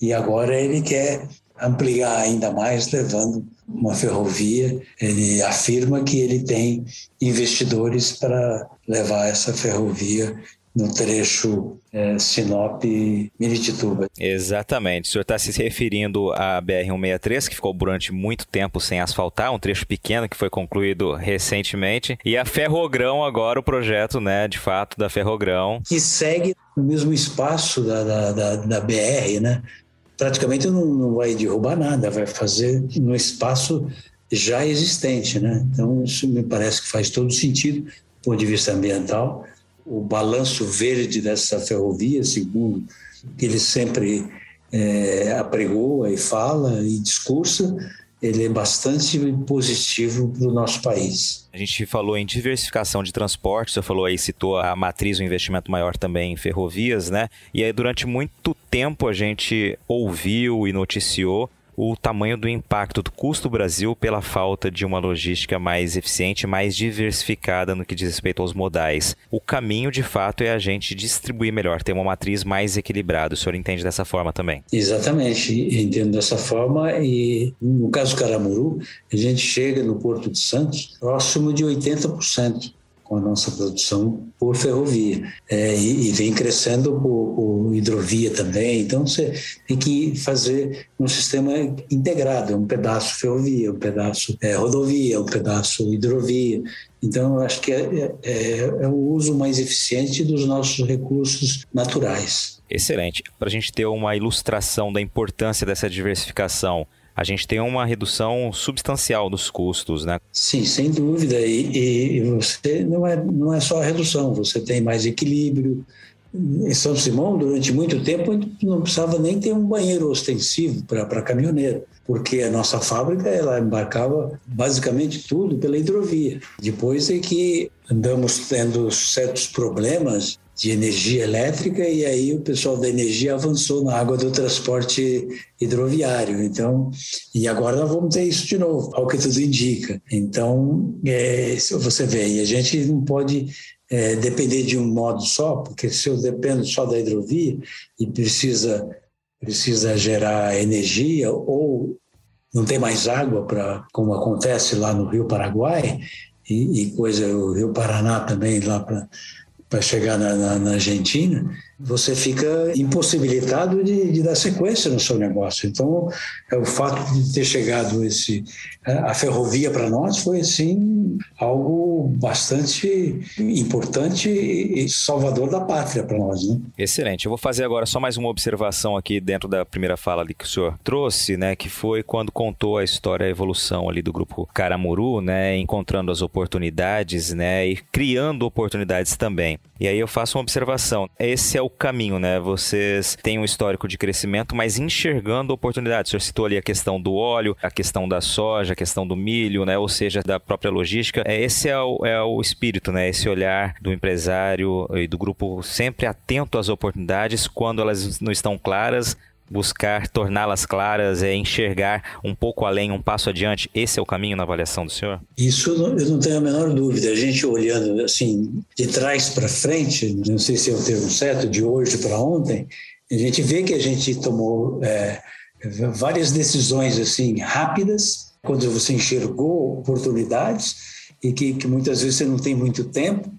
E agora ele quer ampliar ainda mais, levando uma ferrovia. Ele afirma que ele tem investidores para levar essa ferrovia no trecho é, Sinop-Miritituba. Exatamente. O senhor está se referindo à BR-163, que ficou durante muito tempo sem asfaltar, um trecho pequeno que foi concluído recentemente, e a Ferrogrão agora, o projeto, né, de fato, da Ferrogrão. Que segue no mesmo espaço da, da, da, da BR, né? Praticamente não, não vai derrubar nada, vai fazer no espaço já existente, né? Então, isso me parece que faz todo sentido do ponto de vista ambiental o balanço verde dessa ferrovia, segundo ele sempre é, apregoa e fala e discursa, ele é bastante positivo para o nosso país. A gente falou em diversificação de transporte, você falou aí, citou a matriz, um investimento maior também em ferrovias, né? E aí durante muito tempo a gente ouviu e noticiou o tamanho do impacto do custo Brasil pela falta de uma logística mais eficiente, mais diversificada no que diz respeito aos modais. O caminho, de fato, é a gente distribuir melhor, ter uma matriz mais equilibrada. O senhor entende dessa forma também? Exatamente, entendo dessa forma e no caso do Caramuru, a gente chega no Porto de Santos próximo de 80% com a nossa produção por ferrovia é, e, e, vem crescendo por, hidrovia também. Então você tem que fazer um sistema integrado, um pedaço ferrovia, um pedaço é, rodovia, um pedaço hidrovia. Então eu acho que é, é, é, é o uso mais eficiente dos nossos recursos naturais. Excelente. Para a gente ter uma ilustração da importância dessa diversificação, a gente tem uma redução substancial dos custos, né? Sim, sem dúvida. E, e você não é, não é só a redução, você tem mais equilíbrio. Em São Simão, durante muito tempo, não precisava nem ter um banheiro ostensivo para caminhoneiro, porque a nossa fábrica ela embarcava basicamente tudo pela hidrovia. Depois é que andamos tendo certos problemas de energia elétrica e aí o pessoal da energia avançou na água do transporte hidroviário. Então, e agora nós vamos ter isso de novo, ao que tudo indica. Então, é, você vê, a gente não pode é, depender de um modo só, porque se eu dependo só da hidrovia e precisa precisa gerar energia ou não tem mais água para como acontece lá no Rio Paraguai e, e coisa o Rio Paraná também lá para para chegar na, na, na, Argentina, você fica impossibilitado de, de, dar sequência no seu negócio. Então, é o fato de ter chegado esse a ferrovia para nós foi assim algo bastante importante e salvador da pátria para nós, né? Excelente. Eu vou fazer agora só mais uma observação aqui dentro da primeira fala ali que o senhor trouxe, né, que foi quando contou a história, a evolução ali do grupo Caramuru, né, encontrando as oportunidades, né, e criando oportunidades também. E aí eu faço uma observação. Esse é o caminho, né? Vocês têm um histórico de crescimento, mas enxergando oportunidades. O senhor citou ali a questão do óleo, a questão da soja, a questão do milho, né? Ou seja, da própria logística. É, esse é o, é o espírito, né? Esse olhar do empresário e do grupo sempre atento às oportunidades quando elas não estão claras, buscar torná-las claras, é enxergar um pouco além, um passo adiante. Esse é o caminho na avaliação do senhor? Isso eu não tenho a menor dúvida. A gente olhando assim de trás para frente, não sei se é o termo certo, de hoje para ontem, a gente vê que a gente tomou é, várias decisões assim rápidas, quando você enxergou oportunidades e que, que muitas vezes você não tem muito tempo,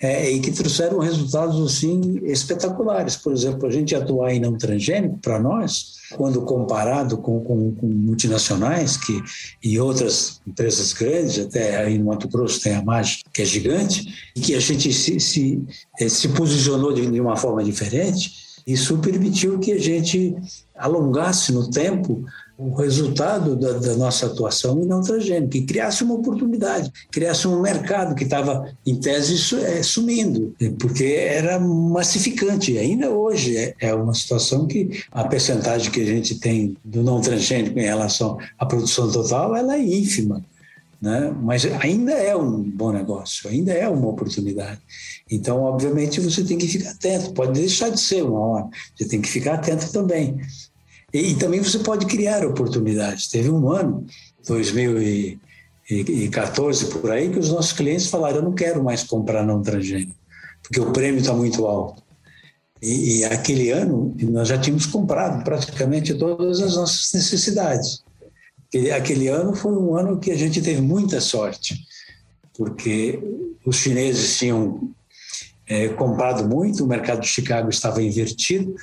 é, e que trouxeram resultados assim espetaculares. Por exemplo, a gente atuar em não transgênico, para nós, quando comparado com, com, com, multinacionais que, e outras empresas grandes, até aí no Mato Grosso tem a MAG, que é gigante, e que a gente se, se, eh, se posicionou de, de uma forma diferente, isso permitiu que a gente alongasse no tempo o resultado da, da, nossa atuação em não transgênico, que criasse uma oportunidade, criasse um mercado que estava, em tese, é, sumindo, porque era massificante. Ainda hoje é, é uma situação que a percentagem que a gente tem do não transgênico em relação à produção total ela é ínfima. Né? Mas ainda é um bom negócio, ainda é uma oportunidade. Então, obviamente, você tem que ficar atento. Pode deixar de ser uma hora, você tem que ficar atento também. E, também você pode criar oportunidades. Teve um ano, 2014 por aí, que os nossos clientes falaram: eu não quero mais comprar não transgênico, porque o prêmio está muito alto. E, e, aquele ano nós já tínhamos comprado praticamente todas as nossas necessidades. E aquele ano foi um ano que a gente teve muita sorte, porque os chineses tinham é, comprado muito, o mercado de Chicago estava invertido,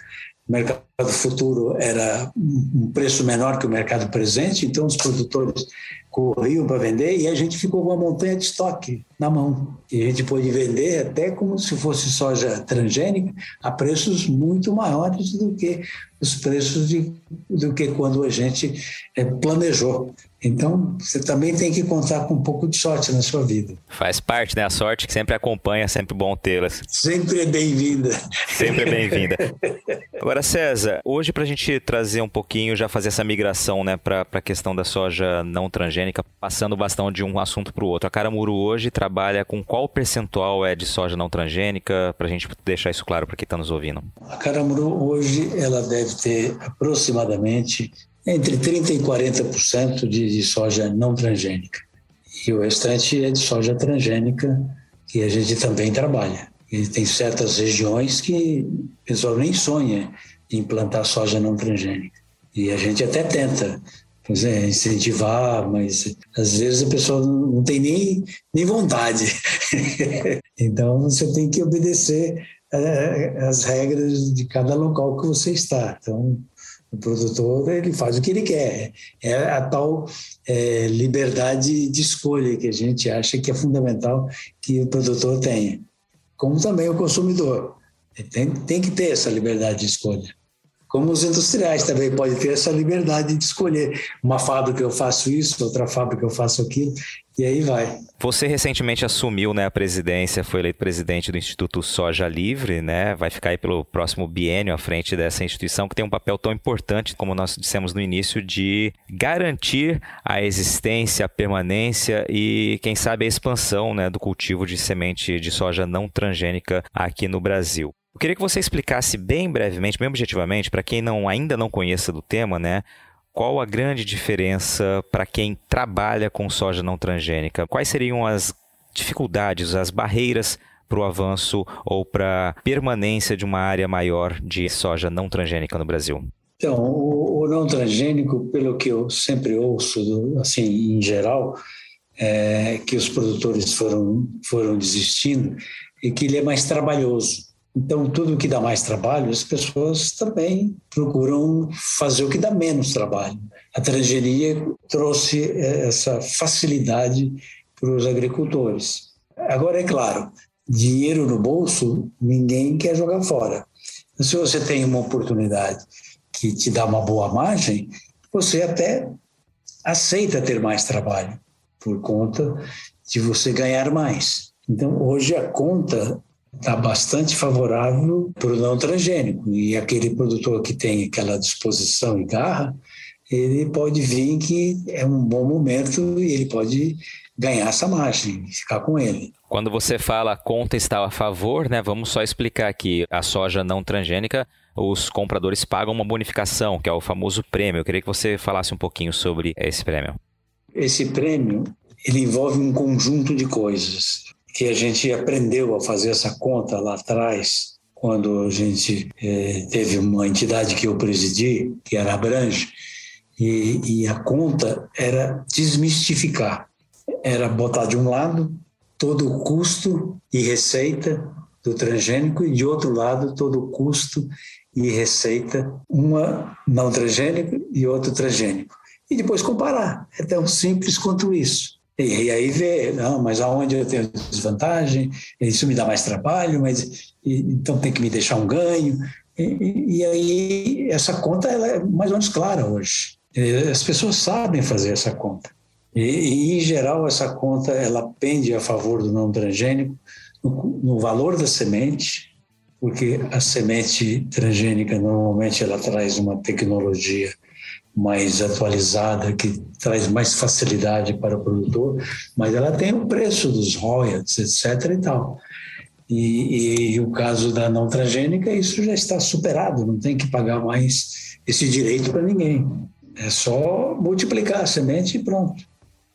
o mercado futuro era um preço menor que o mercado presente, então os produtores corriam para vender e a gente ficou com uma montanha de estoque na mão. E a gente pôde vender até como se fosse soja transgênica a preços muito maiores do que os preços de, do que quando a gente é, planejou. Então, você também tem que contar com um pouco de sorte na sua vida. Faz parte, né? A sorte que sempre acompanha, sempre bom tê-las. Sempre é bem-vinda. Sempre é bem-vinda. Agora, César, hoje para a gente trazer um pouquinho, já fazer essa migração né, para a questão da soja não transgênica, passando o bastão de um assunto para o outro. A Caramuru hoje trabalha com qual percentual é de soja não transgênica, para a gente deixar isso claro para quem está nos ouvindo? A Caramuru hoje ela deve ter aproximadamente entre 30% e 40% de, de soja não transgênica. E o restante é de soja transgênica, que a gente também trabalha. E tem certas regiões que o pessoal nem sonha em plantar soja não transgênica. E a gente até tenta é, incentivar, mas às vezes a pessoa não tem nem, nem vontade. então você tem que obedecer é, as regras de cada local que você está. Então o produtor ele faz o que ele quer. É a tal é, liberdade de escolha que a gente acha que é fundamental que o produtor tenha. Como também o consumidor. Tem, tem que ter essa liberdade de escolha. Como os industriais também podem ter essa liberdade de escolher. Uma fábrica eu faço isso, outra fábrica eu faço aquilo, e aí vai. Você recentemente assumiu né, a presidência, foi eleito presidente do Instituto Soja Livre, né? Vai ficar aí pelo próximo biênio à frente dessa instituição que tem um papel tão importante, como nós dissemos no início, de garantir a existência, a permanência e, quem sabe, a expansão né, do cultivo de semente de soja não transgênica aqui no Brasil. Eu queria que você explicasse bem brevemente, bem objetivamente, para quem não, ainda não conheça do tema, né? Qual a grande diferença para quem trabalha com soja não transgênica? Quais seriam as dificuldades, as barreiras para o avanço ou para a permanência de uma área maior de soja não transgênica no Brasil? Então, o, o não transgênico, pelo que eu sempre ouço, assim, em geral, é que os produtores foram, foram desistindo e que ele é mais trabalhoso. Então, tudo que dá mais trabalho, as pessoas também procuram fazer o que dá menos trabalho. A transgenia trouxe eh, essa facilidade para os agricultores. Agora, é claro, dinheiro no bolso, ninguém quer jogar fora. Se você tem uma oportunidade que te dá uma boa margem, você até aceita ter mais trabalho, por conta de você ganhar mais. Então, hoje a conta está bastante favorável para o não transgênico. E aquele produtor que tem aquela disposição e garra, ele pode vir que é um bom momento e ele pode ganhar essa margem, ficar com ele. Quando você fala a conta está a favor, né? Vamos só explicar aqui. A soja não transgênica, os compradores pagam uma bonificação, que é o famoso prêmio. Eu queria que você falasse um pouquinho sobre esse prêmio. Esse prêmio, ele envolve um conjunto de coisas que a gente aprendeu a fazer essa conta lá atrás quando a gente é, teve uma entidade que eu presidi, que era a Brange, e, e a conta era desmistificar. Era botar de um lado todo o custo e receita do transgênico e de outro lado todo o custo e receita, uma não transgênico e outro transgênico. E depois comparar. É tão simples quanto isso. E, e aí ver, não, mas aonde eu tenho desvantagem, isso me dá mais trabalho, mas e, então tem que me deixar um ganho. E, e, aí essa conta ela é mais ou menos clara hoje. As pessoas sabem fazer essa conta. E, em geral essa conta ela pende a favor do não transgênico no, no valor da semente, porque a semente transgênica normalmente ela traz uma tecnologia mais atualizada, que traz mais facilidade para o produtor, mas ela tem o preço dos royalties, etc. e tal. E, e, o caso da não transgênica, isso já está superado, não tem que pagar mais esse direito para ninguém. É só multiplicar a semente e pronto.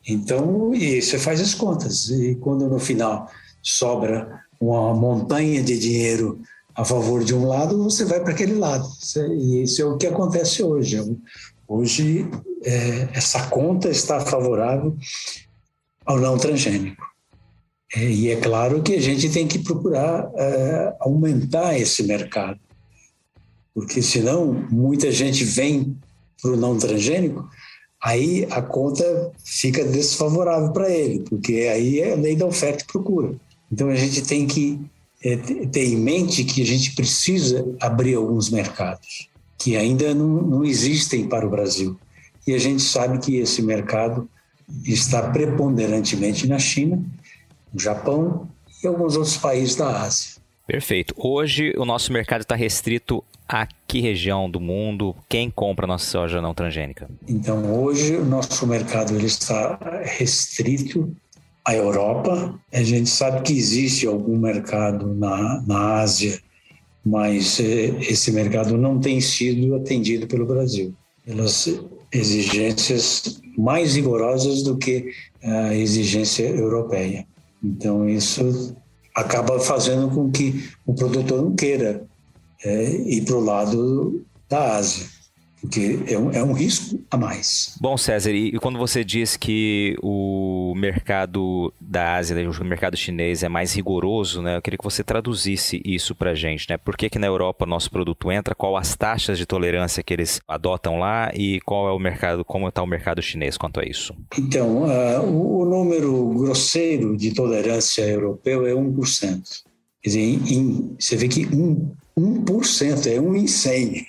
Então, e você faz as contas. E quando no final sobra uma montanha de dinheiro a favor de um lado, você vai para aquele lado. E isso é o que acontece hoje. Hoje, é, essa conta está favorável ao não transgênico. É, e é claro que a gente tem que procurar é, aumentar esse mercado, porque senão muita gente vem para o não transgênico, aí a conta fica desfavorável para ele, porque aí é lei da oferta e procura. Então a gente tem que é, ter em mente que a gente precisa abrir alguns mercados que ainda não, não existem para o Brasil. E a gente sabe que esse mercado está preponderantemente na China, no Japão e alguns outros países da Ásia. Perfeito. Hoje o nosso mercado está restrito a que região do mundo? Quem compra nossa soja não transgênica? Então hoje o nosso mercado ele está restrito à Europa. A gente sabe que existe algum mercado na, na Ásia mas eh, esse mercado não tem sido atendido pelo Brasil, pelas exigências mais rigorosas do que a exigência europeia. Então, isso acaba fazendo com que o produtor não queira é, ir para o lado da Ásia porque é um, é um risco a mais. Bom, César, e, quando você diz que o mercado da Ásia, né, o mercado chinês é mais rigoroso, né? Eu queria que você traduzisse isso para a gente, né? Por que, que na Europa nosso produto entra, qual as taxas de tolerância que eles adotam lá e qual é o mercado, como está o mercado chinês quanto a isso? Então, uh, o, o, número grosseiro de tolerância europeu é 1%. Quer dizer, em, em, você vê que 1 1%, é 1 em 100.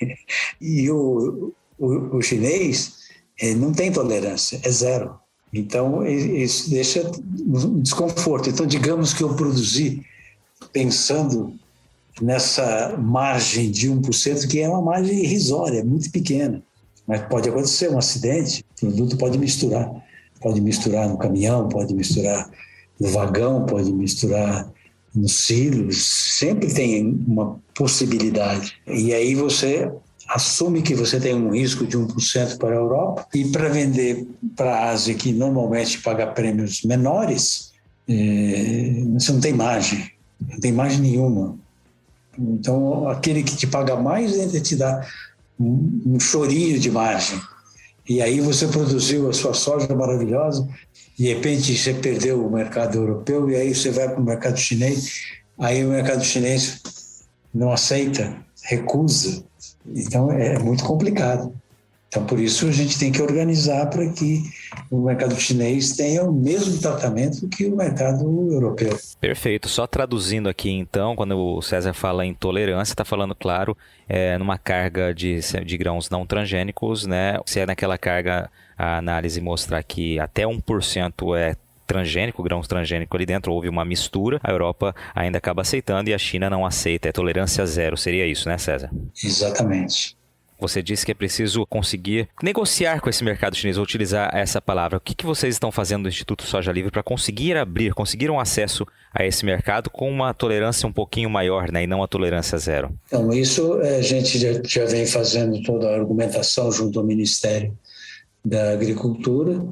E o, o, o chinês é, não tem tolerância, é zero. Então, isso deixa um desconforto. Então, digamos que eu produzi pensando nessa margem de 1%, que é uma margem irrisória, muito pequena. Mas pode acontecer um acidente, o produto pode misturar. Pode misturar no caminhão, pode misturar no vagão, pode misturar nos silos, sempre tem uma possibilidade. E aí você assume que você tem um risco de 1% para a Europa e para vender para a Ásia, que normalmente paga prêmios menores, é, você não tem margem, não tem margem nenhuma. Então, aquele que te paga mais ainda te dá um, um chorinho de margem. E aí você produziu a sua soja maravilhosa, de repente você perdeu o mercado europeu e aí você vai para o mercado chinês, aí o mercado chinês não aceita, recusa. Então é muito complicado. Então, por isso, a gente tem que organizar para que o mercado chinês tenha o mesmo tratamento que o mercado europeu. Perfeito. Só traduzindo aqui, então, quando o César fala em tolerância, está falando, claro, é, numa carga de, de grãos não transgênicos, né? Se é naquela carga a análise mostrar que até 1% é transgênico, grãos transgênico ali dentro, houve uma mistura, a Europa ainda acaba aceitando e a China não aceita, é tolerância zero, seria isso, né, César? Exatamente. Você disse que é preciso conseguir negociar com esse mercado chinês, vou utilizar essa palavra. O que, que vocês estão fazendo no Instituto Soja Livre para conseguir abrir, conseguir um acesso a esse mercado com uma tolerância um pouquinho maior, né, e não a tolerância zero? Então, isso eh, a gente já, vem fazendo toda a argumentação junto ao Ministério da Agricultura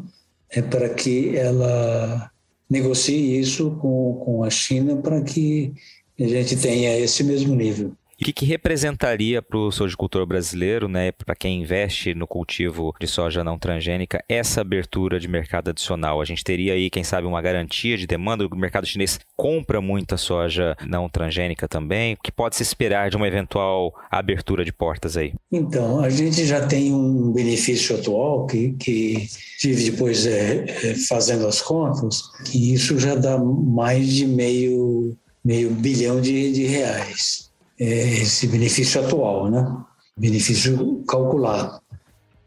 é para que ela negocie isso com, com a China para que a gente tenha esse mesmo nível. O que, que representaria para o sojicultor brasileiro, né, para quem investe no cultivo de soja não transgênica, essa abertura de mercado adicional? A gente teria aí, quem sabe, uma garantia de demanda? O mercado chinês compra muita soja não transgênica também. O que pode se esperar de uma eventual abertura de portas aí? Então, a gente já tem um benefício atual que, que tive depois é, é, fazendo as contas, que isso já dá mais de meio, meio bilhão de, de reais esse benefício atual, né? benefício calculado.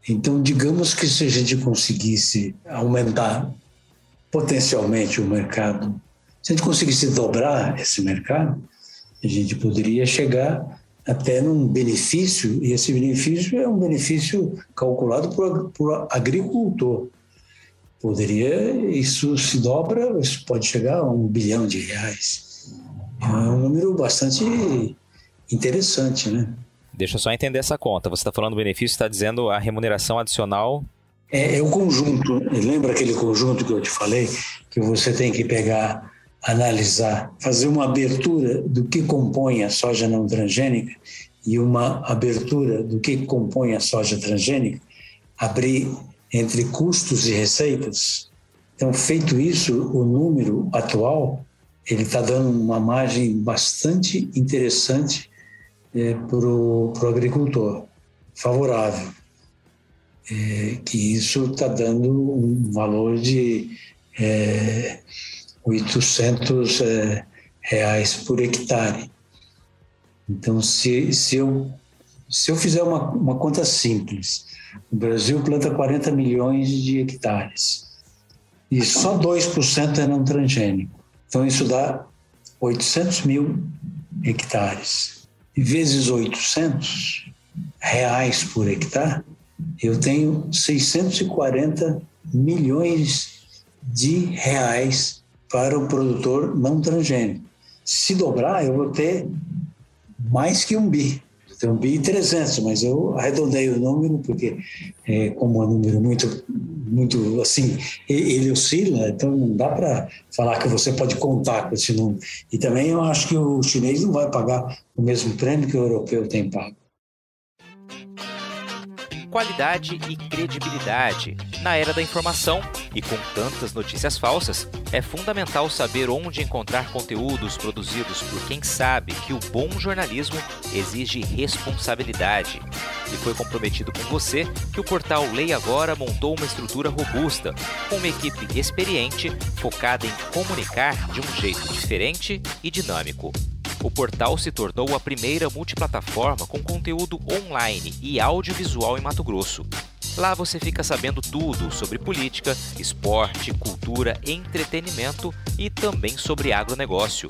Então, digamos que se a gente conseguisse aumentar potencialmente o mercado, se a gente conseguisse dobrar esse mercado, a gente poderia chegar até num benefício, e esse benefício é um benefício calculado por, por agricultor. Poderia, isso se dobra, isso pode chegar a um bilhão de reais. É um número bastante interessante, né? Deixa eu só entender essa conta. Você está falando do benefício, está dizendo a remuneração adicional. É, é o conjunto. Lembra aquele conjunto que eu te falei? Que você tem que pegar, analisar, fazer uma abertura do que compõe a soja não transgênica e uma abertura do que compõe a soja transgênica, abrir entre custos e receitas. Então, feito isso, o número atual ele está dando uma margem bastante interessante é, para o agricultor, favorável. É, que isso está dando um valor de é, 800 é, reais por hectare. Então, se, se, eu, se eu fizer uma, uma conta simples, o Brasil planta 40 milhões de hectares e só 2% é não transgênico. Então, isso dá 800 mil hectares vezes 800 reais por hectare, eu tenho 640 milhões de reais para o produtor não transgênico. Se dobrar, eu vou ter mais que um bi. Tem um bi 300, mas eu arredondei o número porque, é, como é um número muito, muito assim, ele oscila, então não dá para falar que você pode contar com esse número. E também eu acho que o chinês não vai pagar o mesmo prêmio que o europeu tem pago qualidade e credibilidade. Na era da informação e com tantas notícias falsas, é fundamental saber onde encontrar conteúdos produzidos por quem sabe que o bom jornalismo exige responsabilidade. E foi comprometido com você que o portal Lei Agora montou uma estrutura robusta, com uma equipe experiente focada em comunicar de um jeito diferente e dinâmico. O portal se tornou a primeira multiplataforma com conteúdo online e audiovisual em Mato Grosso. Lá você fica sabendo tudo sobre política, esporte, cultura, entretenimento e também sobre agronegócio.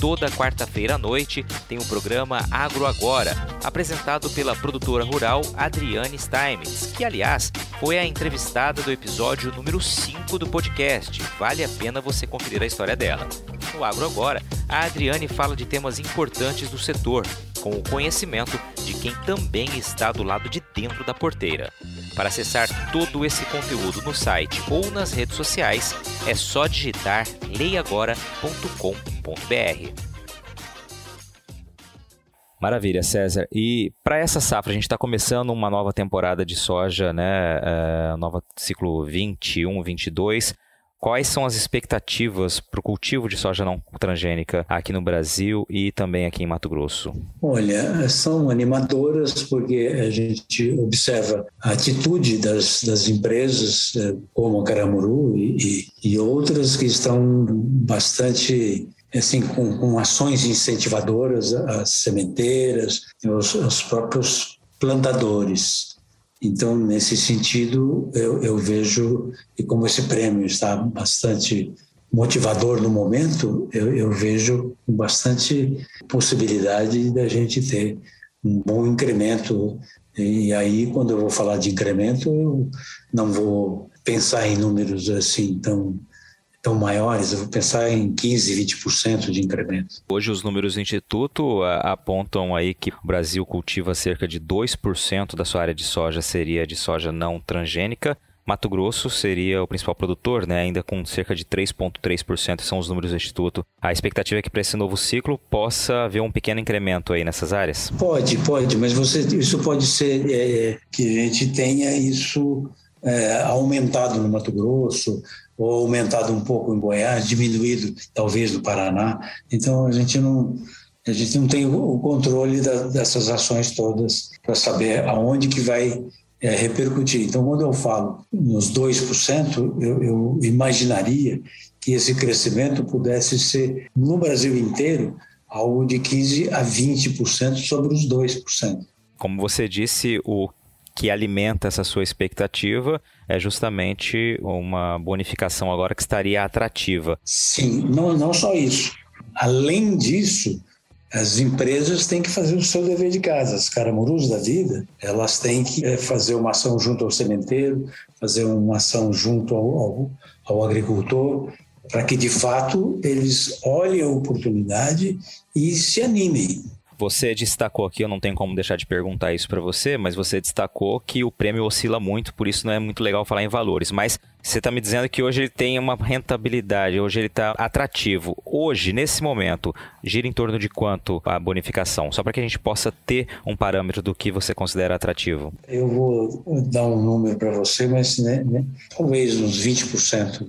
Toda quarta-feira à noite tem o programa Agro Agora, apresentado pela produtora rural Adriane Steinmetz, que, aliás, foi a entrevistada do episódio número 5 do podcast. Vale a pena você conferir a história dela. No Agro Agora, a Adriane fala de temas importantes do setor, com o conhecimento de quem também está do lado de dentro da porteira. Para acessar todo esse conteúdo no site ou nas redes sociais, é só digitar leiagora.com.br. Maravilha, César. E para essa safra, a gente está começando uma nova temporada de soja, né? É, nova ciclo 21, 22. Quais são as expectativas para o cultivo de soja não transgênica aqui no Brasil e também aqui em Mato Grosso? Olha, são animadoras porque a gente observa a atitude das, das empresas eh, como a Caramuru e, e outras que estão bastante assim, com, com ações incentivadoras às sementeiras, aos, aos próprios plantadores. Então, nesse sentido, eu, eu vejo, e como esse prêmio está bastante motivador no momento, eu, eu vejo bastante possibilidade da gente ter um bom incremento. E aí, quando eu vou falar de incremento, eu não vou pensar em números assim tão tão maiores, eu vou pensar em 15, 20% de incremento. Hoje os números do Instituto apontam aí que o Brasil cultiva cerca de 2% da sua área de soja seria de soja não transgênica, Mato Grosso seria o principal produtor, né, ainda com cerca de 3,3% são os números do Instituto. A expectativa é que para esse novo ciclo possa haver um pequeno incremento aí nessas áreas? Pode, pode, mas você, isso pode ser é, que a gente tenha isso é, aumentado no Mato Grosso, ou aumentado um pouco em Goiás, diminuído talvez no Paraná. Então a gente não a gente não tem o controle da, dessas ações todas para saber aonde que vai é, repercutir. Então, quando eu falo nos 2%, eu, eu imaginaria que esse crescimento pudesse ser, no Brasil inteiro, algo de 15% a 20% sobre os 2%. Como você disse, o que alimenta essa sua expectativa é justamente uma bonificação agora que estaria atrativa. Sim, não, não só isso. Além disso, as empresas têm que fazer o seu dever de casa. As caramurus da vida, elas têm que eh, fazer uma ação junto ao sementeiro, fazer uma ação junto ao, ao, ao agricultor, para que de fato eles olhem a oportunidade e se animem. Você destacou aqui, eu não tenho como deixar de perguntar isso para você, mas você destacou que o prêmio oscila muito, por isso não é muito legal falar em valores. Mas você está me dizendo que hoje ele tem uma rentabilidade, hoje ele está atrativo. Hoje, nesse momento, gira em torno de quanto a bonificação? Só para que a gente possa ter um parâmetro do que você considera atrativo. Eu vou dar um número para você, mas né, né, talvez uns 20%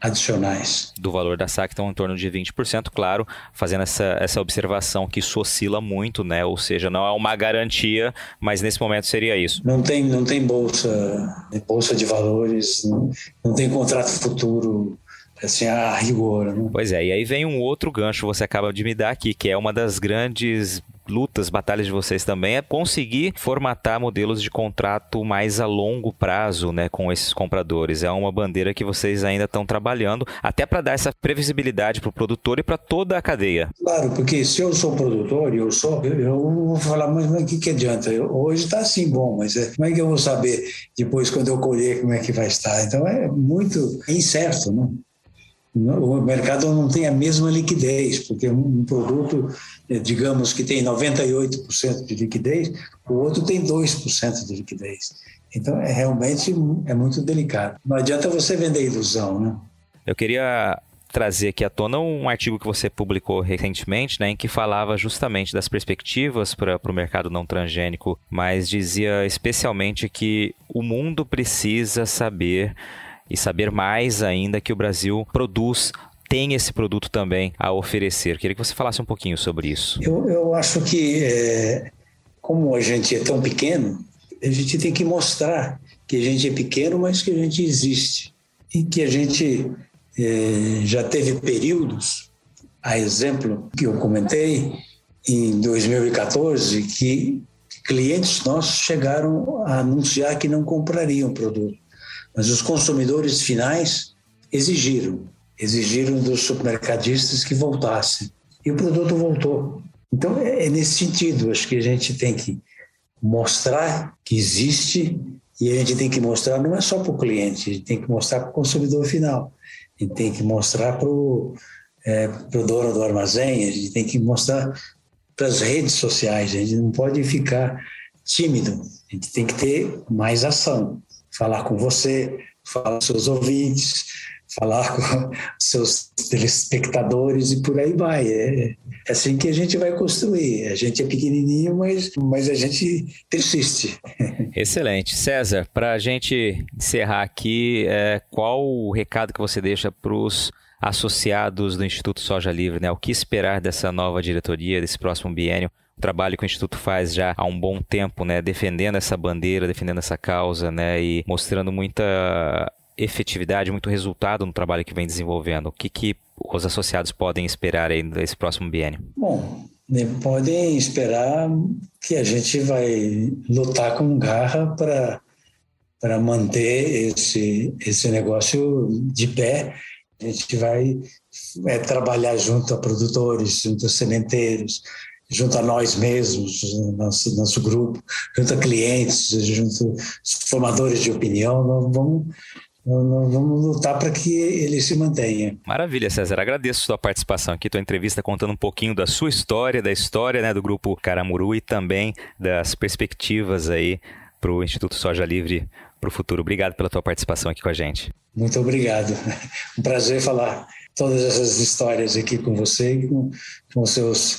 adicionais. Do valor da SAC estão em torno de 20%, claro, fazendo essa, essa observação que isso oscila muito, né? Ou seja, não é uma garantia, mas nesse momento seria isso. Não tem, não tem bolsa, bolsa de valores, não, não tem contrato futuro assim, a rigor. Né? Pois é, e aí vem um outro gancho você acaba de me dar aqui, que é uma das grandes lutas, batalhas de vocês também é conseguir formatar modelos de contrato mais a longo prazo, né, com esses compradores. É uma bandeira que vocês ainda estão trabalhando, até para dar essa previsibilidade para o produtor e para toda a cadeia. Claro, porque se eu sou produtor, eu sou, eu vou falar, mas o que, que adianta? Eu, hoje está assim bom, mas é, como é que eu vou saber depois quando eu colher como é que vai estar? Então é muito incerto, né? O mercado não tem a mesma liquidez, porque um produto, eh, digamos que tem 98% de liquidez, o outro tem 2% de liquidez. Então, é realmente é muito delicado. Não adianta você vender ilusão, né? Eu queria trazer aqui à tona um artigo que você publicou recentemente, né, em que falava justamente das perspectivas para o mercado não transgênico, mas dizia especialmente que o mundo precisa saber e saber mais ainda que o Brasil produz tem esse produto também a oferecer. Queria que você falasse um pouquinho sobre isso. Eu, eu acho que, é, como a gente é tão pequeno, a gente tem que mostrar que a gente é pequeno, mas que a gente existe. E que a gente é, já teve períodos, a exemplo que eu comentei, em 2014, que clientes nossos chegaram a anunciar que não comprariam produto mas os consumidores finais exigiram, exigiram dos supermercadistas que voltassem. E o produto voltou. Então, é, é nesse sentido, acho que a gente tem que mostrar que existe e a gente tem que mostrar não é só para o cliente, a gente tem que mostrar para o consumidor final, a gente tem que mostrar para o é, dono do armazém, a gente tem que mostrar para as redes sociais, a gente não pode ficar tímido, a gente tem que ter mais ação falar com você, falar com seus ouvintes, falar com seus telespectadores e por aí vai. É, é assim que a gente vai construir. A gente é pequenininho, mas, mas a gente persiste. Excelente. César, para a gente encerrar aqui, é, qual o recado que você deixa para os associados do Instituto Soja Livre? Né? O que esperar dessa nova diretoria, desse próximo biênio? Trabalho que o Instituto faz já há um bom tempo, né, defendendo essa bandeira, defendendo essa causa, né, e mostrando muita efetividade, muito resultado no trabalho que vem desenvolvendo. O que, que os associados podem esperar aí nesse próximo biênio? Bom, podem esperar que a gente vai lutar com garra para para manter esse esse negócio de pé. A gente vai é, trabalhar junto a produtores, junto a sementeiros, junto a nós mesmos, nosso, nosso grupo, junto a clientes, junto a formadores de opinião, nós vamos, vamos lutar para que ele se mantenha. Maravilha, César. Agradeço a sua participação aqui, tua entrevista contando um pouquinho da sua história, da história né, do grupo Caramuru e também das perspectivas aí para o Instituto Soja Livre para o futuro. Obrigado pela tua participação aqui com a gente. Muito obrigado. Um prazer falar todas essas histórias aqui com você e com, com os seus